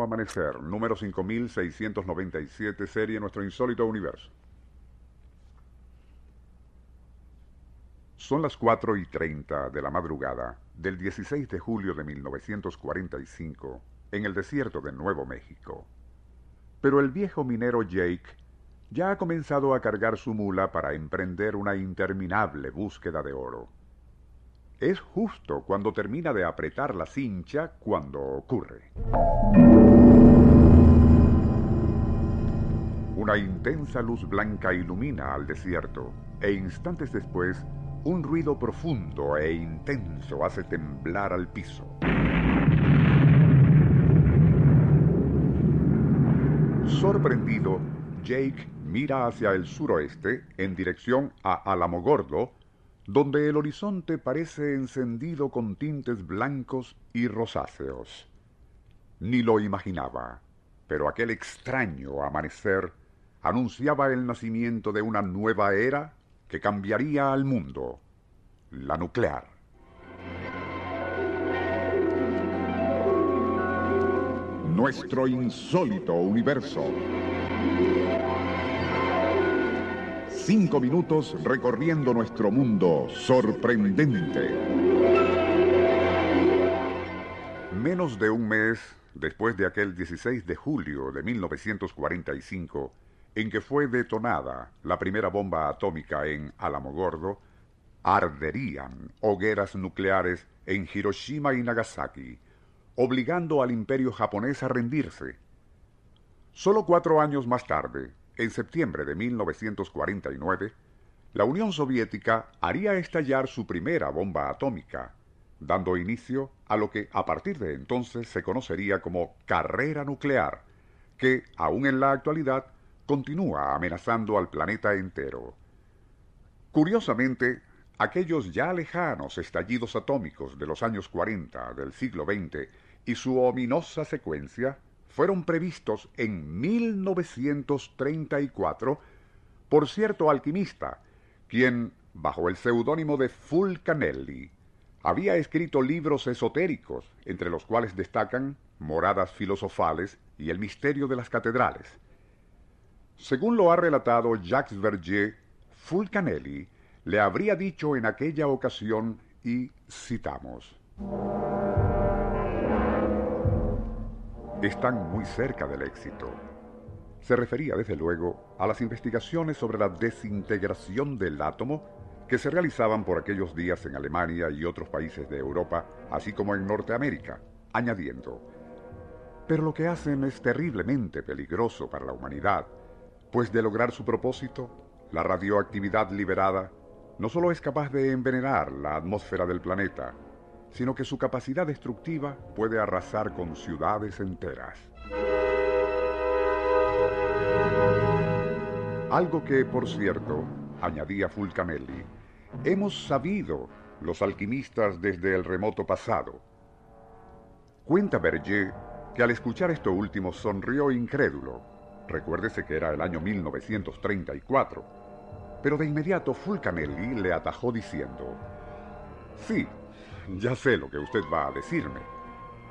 Amanecer, número 5697, serie Nuestro Insólito Universo. Son las 4 y 30 de la madrugada del 16 de julio de 1945 en el desierto de Nuevo México. Pero el viejo minero Jake ya ha comenzado a cargar su mula para emprender una interminable búsqueda de oro. Es justo cuando termina de apretar la cincha cuando ocurre. Una intensa luz blanca ilumina al desierto e instantes después un ruido profundo e intenso hace temblar al piso. Sorprendido, Jake mira hacia el suroeste en dirección a Alamogordo, donde el horizonte parece encendido con tintes blancos y rosáceos. Ni lo imaginaba, pero aquel extraño amanecer anunciaba el nacimiento de una nueva era que cambiaría al mundo, la nuclear. Nuestro insólito universo. Cinco minutos recorriendo nuestro mundo sorprendente. Menos de un mes después de aquel 16 de julio de 1945, en que fue detonada la primera bomba atómica en Alamogordo, arderían hogueras nucleares en Hiroshima y Nagasaki, obligando al imperio japonés a rendirse. Solo cuatro años más tarde, en septiembre de 1949, la Unión Soviética haría estallar su primera bomba atómica, dando inicio a lo que a partir de entonces se conocería como carrera nuclear, que, aún en la actualidad, continúa amenazando al planeta entero. Curiosamente, aquellos ya lejanos estallidos atómicos de los años 40 del siglo XX y su ominosa secuencia fueron previstos en 1934 por cierto alquimista, quien, bajo el seudónimo de Fulcanelli, había escrito libros esotéricos, entre los cuales destacan Moradas filosofales y El misterio de las catedrales. Según lo ha relatado Jacques Verger, Fulcanelli le habría dicho en aquella ocasión, y citamos, están muy cerca del éxito. Se refería, desde luego, a las investigaciones sobre la desintegración del átomo que se realizaban por aquellos días en Alemania y otros países de Europa, así como en Norteamérica, añadiendo, pero lo que hacen es terriblemente peligroso para la humanidad, pues de lograr su propósito, la radioactividad liberada no solo es capaz de envenenar la atmósfera del planeta, sino que su capacidad destructiva puede arrasar con ciudades enteras. Algo que, por cierto, añadía Fulcanelli, hemos sabido los alquimistas desde el remoto pasado. Cuenta Berger que al escuchar esto último sonrió incrédulo. Recuérdese que era el año 1934. Pero de inmediato Fulcanelli le atajó diciendo, Sí, ya sé lo que usted va a decirme.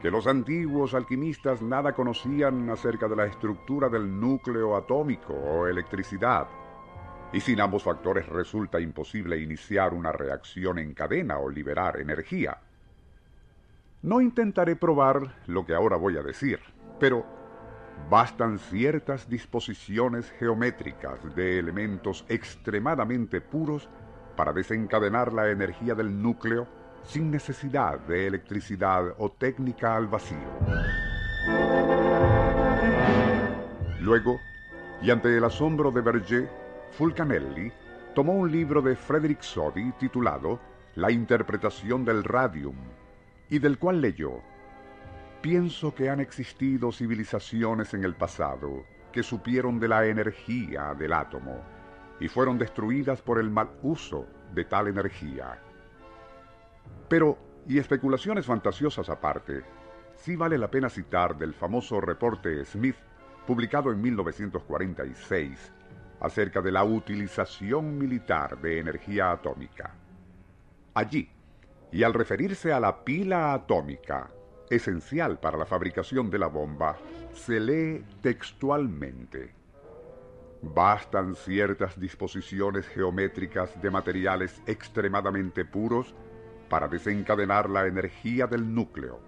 Que los antiguos alquimistas nada conocían acerca de la estructura del núcleo atómico o electricidad. Y sin ambos factores resulta imposible iniciar una reacción en cadena o liberar energía. No intentaré probar lo que ahora voy a decir, pero bastan ciertas disposiciones geométricas de elementos extremadamente puros para desencadenar la energía del núcleo sin necesidad de electricidad o técnica al vacío. Luego, y ante el asombro de Berger, Fulcanelli tomó un libro de Frederick Soddy titulado La interpretación del radium, y del cual leyó, pienso que han existido civilizaciones en el pasado que supieron de la energía del átomo y fueron destruidas por el mal uso de tal energía. Pero, y especulaciones fantasiosas aparte, sí vale la pena citar del famoso reporte Smith, publicado en 1946, acerca de la utilización militar de energía atómica. Allí, y al referirse a la pila atómica, esencial para la fabricación de la bomba, se lee textualmente. Bastan ciertas disposiciones geométricas de materiales extremadamente puros para desencadenar la energía del núcleo.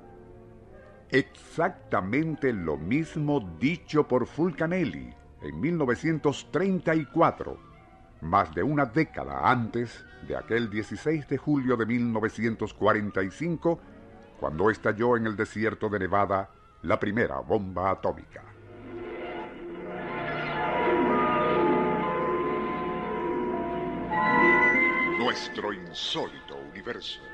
Exactamente lo mismo dicho por Fulcanelli en 1934, más de una década antes de aquel 16 de julio de 1945, cuando estalló en el desierto de Nevada la primera bomba atómica. Nuestro insólito universo.